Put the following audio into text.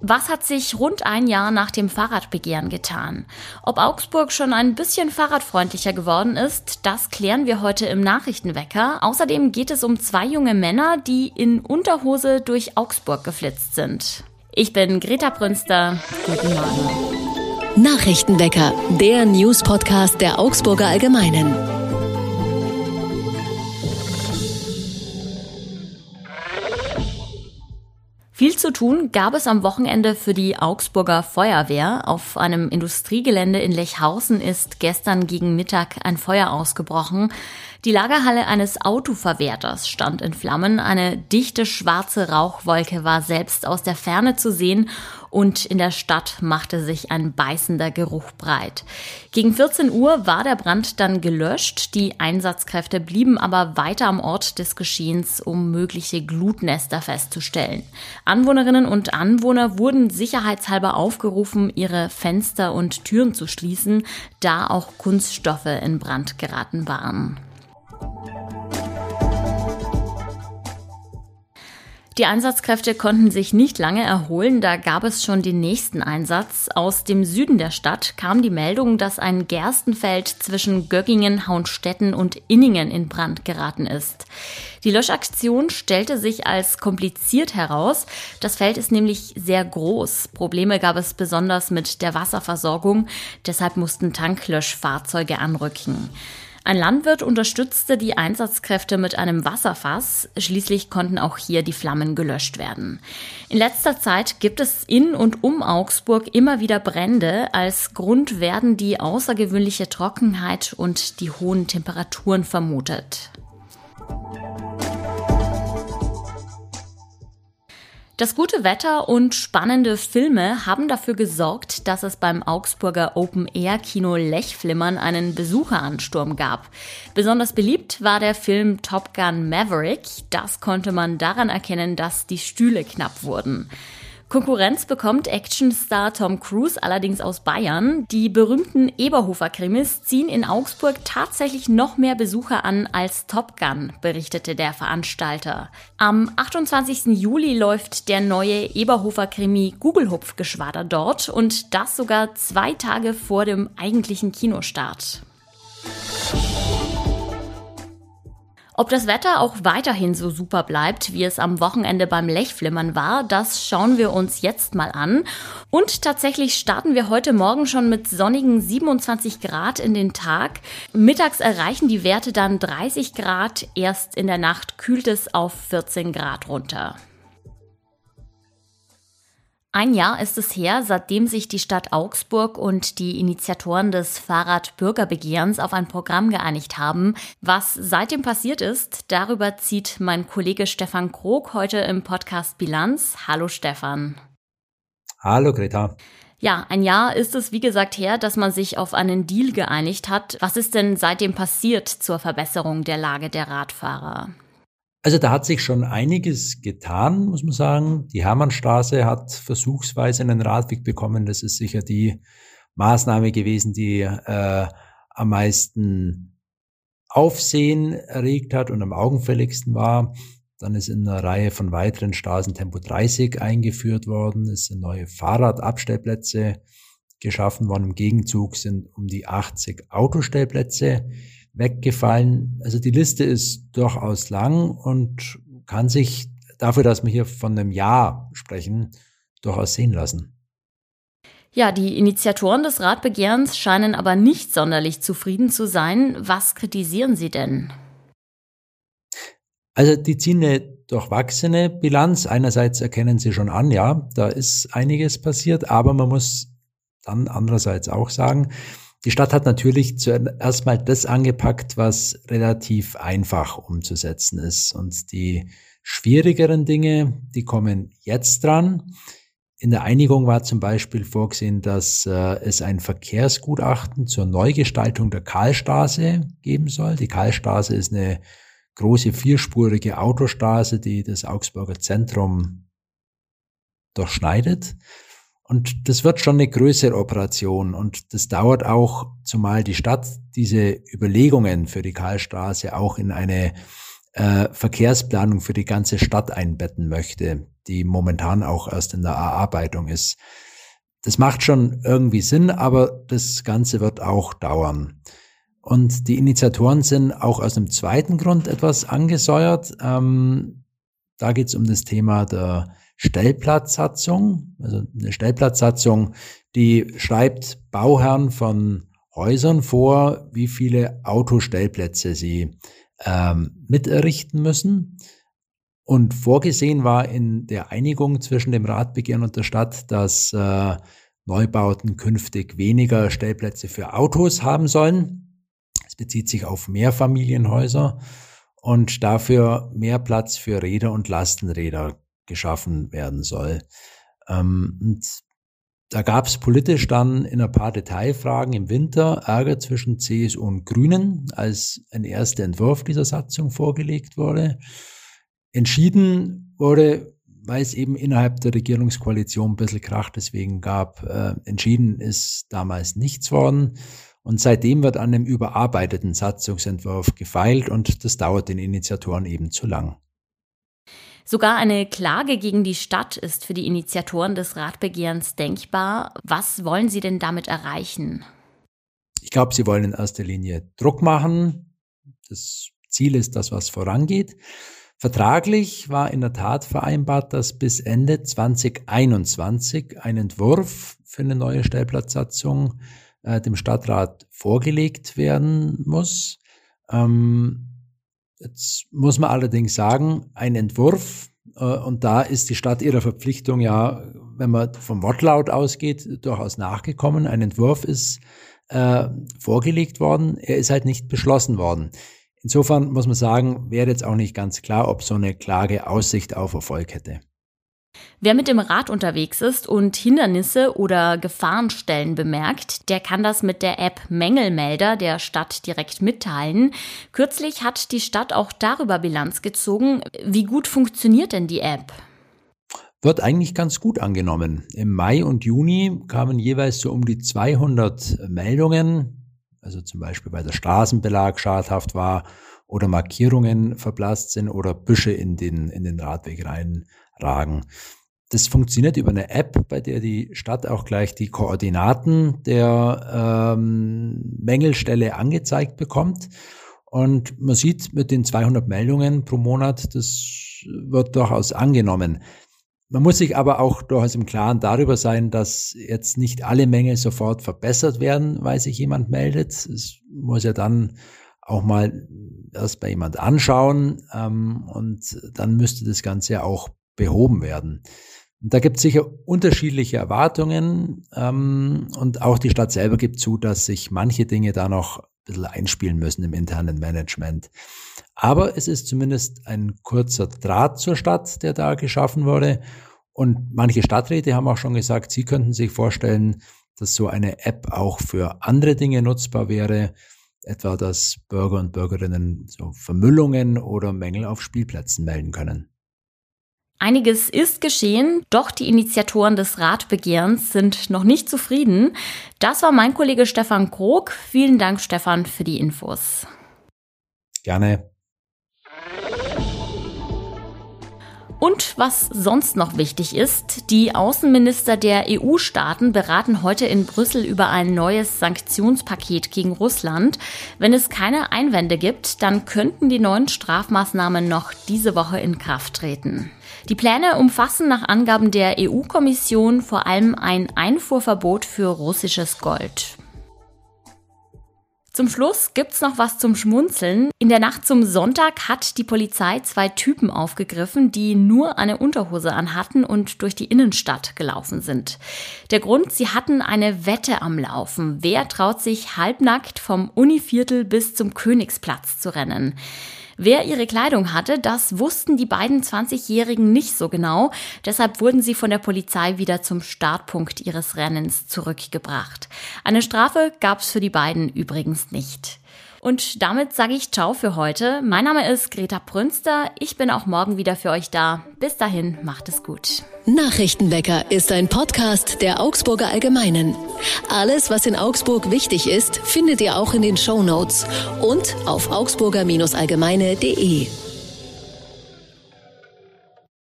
Was hat sich rund ein Jahr nach dem Fahrradbegehren getan? Ob Augsburg schon ein bisschen fahrradfreundlicher geworden ist, das klären wir heute im Nachrichtenwecker. Außerdem geht es um zwei junge Männer, die in Unterhose durch Augsburg geflitzt sind. Ich bin Greta Brünster. Guten Morgen. Nachrichtenwecker, der News-Podcast der Augsburger Allgemeinen. Zu tun gab es am Wochenende für die Augsburger Feuerwehr. Auf einem Industriegelände in Lechhausen ist gestern gegen Mittag ein Feuer ausgebrochen. Die Lagerhalle eines Autoverwerters stand in Flammen. Eine dichte schwarze Rauchwolke war selbst aus der Ferne zu sehen und in der Stadt machte sich ein beißender Geruch breit. Gegen 14 Uhr war der Brand dann gelöscht. Die Einsatzkräfte blieben aber weiter am Ort des Geschehens, um mögliche Glutnester festzustellen. Anwohnerinnen und Anwohner wurden sicherheitshalber aufgerufen, ihre Fenster und Türen zu schließen, da auch Kunststoffe in Brand geraten waren. Die Einsatzkräfte konnten sich nicht lange erholen, da gab es schon den nächsten Einsatz. Aus dem Süden der Stadt kam die Meldung, dass ein Gerstenfeld zwischen Göggingen, Haunstetten und Inningen in Brand geraten ist. Die Löschaktion stellte sich als kompliziert heraus. Das Feld ist nämlich sehr groß. Probleme gab es besonders mit der Wasserversorgung, deshalb mussten Tanklöschfahrzeuge anrücken. Ein Landwirt unterstützte die Einsatzkräfte mit einem Wasserfass. Schließlich konnten auch hier die Flammen gelöscht werden. In letzter Zeit gibt es in und um Augsburg immer wieder Brände. Als Grund werden die außergewöhnliche Trockenheit und die hohen Temperaturen vermutet. Das gute Wetter und spannende Filme haben dafür gesorgt, dass es beim Augsburger Open-Air-Kino Lechflimmern einen Besucheransturm gab. Besonders beliebt war der Film Top Gun Maverick. Das konnte man daran erkennen, dass die Stühle knapp wurden. Konkurrenz bekommt Actionstar Tom Cruise allerdings aus Bayern. Die berühmten Eberhofer-Krimis ziehen in Augsburg tatsächlich noch mehr Besucher an als Top Gun, berichtete der Veranstalter. Am 28. Juli läuft der neue Eberhofer-Krimi Gugelhupfgeschwader dort und das sogar zwei Tage vor dem eigentlichen Kinostart. Ob das Wetter auch weiterhin so super bleibt, wie es am Wochenende beim Lechflimmern war, das schauen wir uns jetzt mal an. Und tatsächlich starten wir heute Morgen schon mit sonnigen 27 Grad in den Tag. Mittags erreichen die Werte dann 30 Grad. Erst in der Nacht kühlt es auf 14 Grad runter. Ein Jahr ist es her, seitdem sich die Stadt Augsburg und die Initiatoren des Fahrradbürgerbegehrens auf ein Programm geeinigt haben. Was seitdem passiert ist, darüber zieht mein Kollege Stefan Krog heute im Podcast Bilanz. Hallo Stefan. Hallo Greta. Ja, ein Jahr ist es, wie gesagt, her, dass man sich auf einen Deal geeinigt hat. Was ist denn seitdem passiert zur Verbesserung der Lage der Radfahrer? Also da hat sich schon einiges getan, muss man sagen. Die Hermannstraße hat versuchsweise einen Radweg bekommen. Das ist sicher die Maßnahme gewesen, die äh, am meisten Aufsehen erregt hat und am augenfälligsten war. Dann ist in einer Reihe von weiteren Straßen Tempo 30 eingeführt worden. Es sind neue Fahrradabstellplätze geschaffen worden. Im Gegenzug sind um die 80 Autostellplätze weggefallen. Also die Liste ist durchaus lang und kann sich dafür, dass wir hier von einem Jahr sprechen, durchaus sehen lassen. Ja, die Initiatoren des Radbegehrens scheinen aber nicht sonderlich zufrieden zu sein. Was kritisieren sie denn? Also die ziehen eine durchwachsene Bilanz. Einerseits erkennen sie schon an, ja, da ist einiges passiert, aber man muss dann andererseits auch sagen, die Stadt hat natürlich zuerst mal das angepackt, was relativ einfach umzusetzen ist. Und die schwierigeren Dinge, die kommen jetzt dran. In der Einigung war zum Beispiel vorgesehen, dass äh, es ein Verkehrsgutachten zur Neugestaltung der Karlstraße geben soll. Die Karlstraße ist eine große vierspurige Autostraße, die das Augsburger Zentrum durchschneidet. Und das wird schon eine größere Operation und das dauert auch, zumal die Stadt diese Überlegungen für die Karlstraße auch in eine äh, Verkehrsplanung für die ganze Stadt einbetten möchte, die momentan auch erst in der Erarbeitung ist. Das macht schon irgendwie Sinn, aber das Ganze wird auch dauern. Und die Initiatoren sind auch aus einem zweiten Grund etwas angesäuert. Ähm, da geht es um das Thema der Stellplatzsatzung. Also eine Stellplatzsatzung, die schreibt Bauherren von Häusern vor, wie viele Autostellplätze sie ähm, miterrichten müssen. Und vorgesehen war in der Einigung zwischen dem Ratbegehren und der Stadt, dass äh, Neubauten künftig weniger Stellplätze für Autos haben sollen. Es bezieht sich auf Mehrfamilienhäuser und dafür mehr Platz für Räder und Lastenräder geschaffen werden soll. Ähm, und da gab es politisch dann in ein paar Detailfragen im Winter Ärger zwischen CSU und Grünen, als ein erster Entwurf dieser Satzung vorgelegt wurde. Entschieden wurde, weil es eben innerhalb der Regierungskoalition ein bisschen Krach deswegen gab, äh, entschieden ist damals nichts worden. Und seitdem wird an dem überarbeiteten Satzungsentwurf gefeilt und das dauert den Initiatoren eben zu lang. Sogar eine Klage gegen die Stadt ist für die Initiatoren des Ratbegehrens denkbar. Was wollen Sie denn damit erreichen? Ich glaube, Sie wollen in erster Linie Druck machen. Das Ziel ist das, was vorangeht. Vertraglich war in der Tat vereinbart, dass bis Ende 2021 ein Entwurf für eine neue Stellplatzsatzung äh, dem Stadtrat vorgelegt werden muss. Ähm, Jetzt muss man allerdings sagen, ein Entwurf, äh, und da ist die Stadt ihrer Verpflichtung ja, wenn man vom Wortlaut ausgeht, durchaus nachgekommen. Ein Entwurf ist äh, vorgelegt worden, er ist halt nicht beschlossen worden. Insofern muss man sagen, wäre jetzt auch nicht ganz klar, ob so eine Klage Aussicht auf Erfolg hätte. Wer mit dem Rad unterwegs ist und Hindernisse oder Gefahrenstellen bemerkt, der kann das mit der App Mängelmelder der Stadt direkt mitteilen. Kürzlich hat die Stadt auch darüber Bilanz gezogen. Wie gut funktioniert denn die App? Wird eigentlich ganz gut angenommen. Im Mai und Juni kamen jeweils so um die 200 Meldungen, also zum Beispiel weil der Straßenbelag schadhaft war oder Markierungen verblasst sind oder Büsche in den, in den Radweg reinragen. Das funktioniert über eine App, bei der die Stadt auch gleich die Koordinaten der ähm, Mängelstelle angezeigt bekommt. Und man sieht mit den 200 Meldungen pro Monat, das wird durchaus angenommen. Man muss sich aber auch durchaus im Klaren darüber sein, dass jetzt nicht alle Mängel sofort verbessert werden, weil sich jemand meldet. Es muss ja dann auch mal erst bei jemand anschauen ähm, und dann müsste das Ganze auch behoben werden. Und da gibt es sicher unterschiedliche Erwartungen ähm, und auch die Stadt selber gibt zu, dass sich manche Dinge da noch ein bisschen einspielen müssen im internen Management. Aber es ist zumindest ein kurzer Draht zur Stadt, der da geschaffen wurde. Und manche Stadträte haben auch schon gesagt, sie könnten sich vorstellen, dass so eine App auch für andere Dinge nutzbar wäre, etwa dass Bürger und Bürgerinnen so Vermüllungen oder Mängel auf Spielplätzen melden können. Einiges ist geschehen, doch die Initiatoren des Ratbegehrens sind noch nicht zufrieden. Das war mein Kollege Stefan Krog. Vielen Dank, Stefan, für die Infos. Gerne. Und was sonst noch wichtig ist, die Außenminister der EU-Staaten beraten heute in Brüssel über ein neues Sanktionspaket gegen Russland. Wenn es keine Einwände gibt, dann könnten die neuen Strafmaßnahmen noch diese Woche in Kraft treten. Die Pläne umfassen nach Angaben der EU-Kommission vor allem ein Einfuhrverbot für russisches Gold. Zum Schluss gibt's noch was zum Schmunzeln. In der Nacht zum Sonntag hat die Polizei zwei Typen aufgegriffen, die nur eine Unterhose anhatten und durch die Innenstadt gelaufen sind. Der Grund, sie hatten eine Wette am Laufen. Wer traut sich halbnackt vom Univiertel bis zum Königsplatz zu rennen? Wer ihre Kleidung hatte, das wussten die beiden 20-Jährigen nicht so genau. Deshalb wurden sie von der Polizei wieder zum Startpunkt ihres Rennens zurückgebracht. Eine Strafe gab es für die beiden übrigens nicht. Und damit sage ich Ciao für heute. Mein Name ist Greta Prünster. Ich bin auch morgen wieder für euch da. Bis dahin, macht es gut. Nachrichtenwecker ist ein Podcast der Augsburger Allgemeinen. Alles, was in Augsburg wichtig ist, findet ihr auch in den Show Notes und auf augsburger-allgemeine.de.